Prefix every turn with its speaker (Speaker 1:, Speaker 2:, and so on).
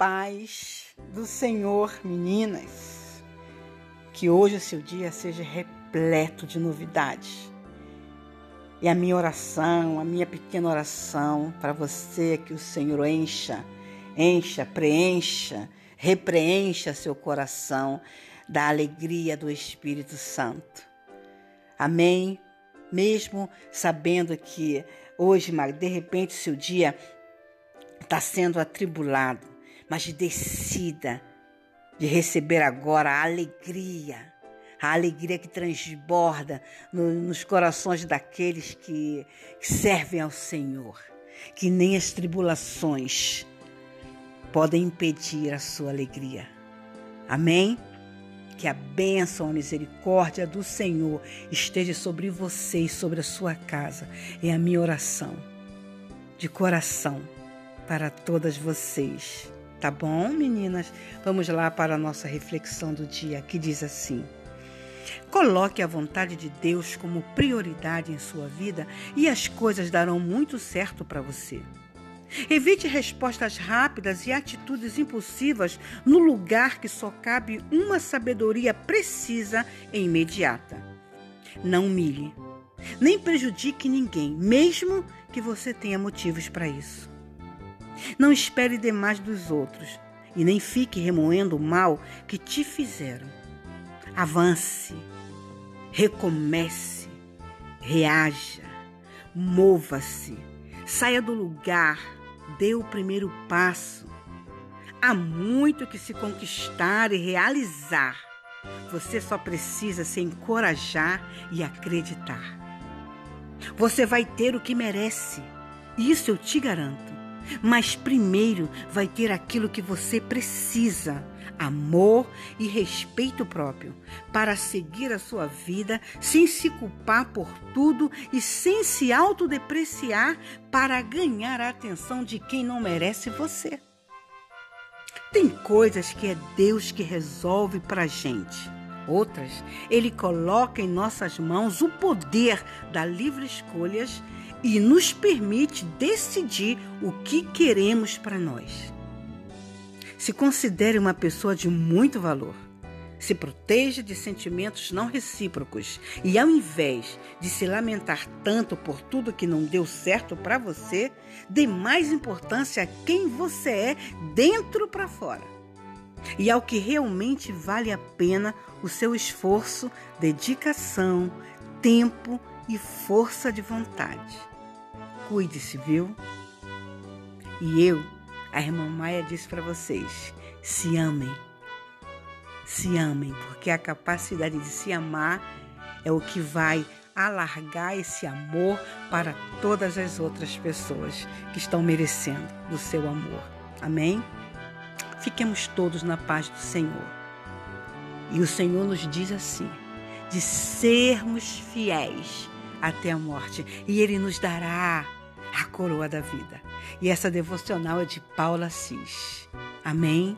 Speaker 1: paz do Senhor, meninas. Que hoje o seu dia seja repleto de novidades. E a minha oração, a minha pequena oração para você, que o Senhor encha, encha, preencha, repreencha seu coração da alegria do Espírito Santo. Amém? Mesmo sabendo que hoje, de repente, seu dia está sendo atribulado, mas decida de receber agora a alegria, a alegria que transborda no, nos corações daqueles que, que servem ao Senhor, que nem as tribulações podem impedir a sua alegria. Amém? Que a bênção, a misericórdia do Senhor esteja sobre você e sobre a sua casa. É a minha oração, de coração, para todas vocês. Tá bom, meninas? Vamos lá para a nossa reflexão do dia, que diz assim: Coloque a vontade de Deus como prioridade em sua vida e as coisas darão muito certo para você. Evite respostas rápidas e atitudes impulsivas no lugar que só cabe uma sabedoria precisa e imediata. Não humilhe, nem prejudique ninguém, mesmo que você tenha motivos para isso. Não espere demais dos outros e nem fique remoendo o mal que te fizeram. Avance, recomece, reaja, mova-se, saia do lugar, dê o primeiro passo. Há muito que se conquistar e realizar. Você só precisa se encorajar e acreditar. Você vai ter o que merece. Isso eu te garanto. Mas primeiro vai ter aquilo que você precisa: amor e respeito próprio, para seguir a sua vida sem se culpar por tudo e sem se autodepreciar para ganhar a atenção de quem não merece você. Tem coisas que é Deus que resolve para a gente. Outras, Ele coloca em nossas mãos o poder da livre escolhas e nos permite decidir o que queremos para nós. Se considere uma pessoa de muito valor. Se proteja de sentimentos não recíprocos e, ao invés de se lamentar tanto por tudo que não deu certo para você, dê mais importância a quem você é dentro para fora e ao que realmente vale a pena o seu esforço, dedicação, tempo e força de vontade. Cuide-se, viu? E eu, a irmã Maia disse para vocês: se amem. Se amem, porque a capacidade de se amar é o que vai alargar esse amor para todas as outras pessoas que estão merecendo o seu amor. Amém? Fiquemos todos na paz do Senhor. E o Senhor nos diz assim: de sermos fiéis até a morte, e Ele nos dará a coroa da vida. E essa devocional é de Paula Assis. Amém?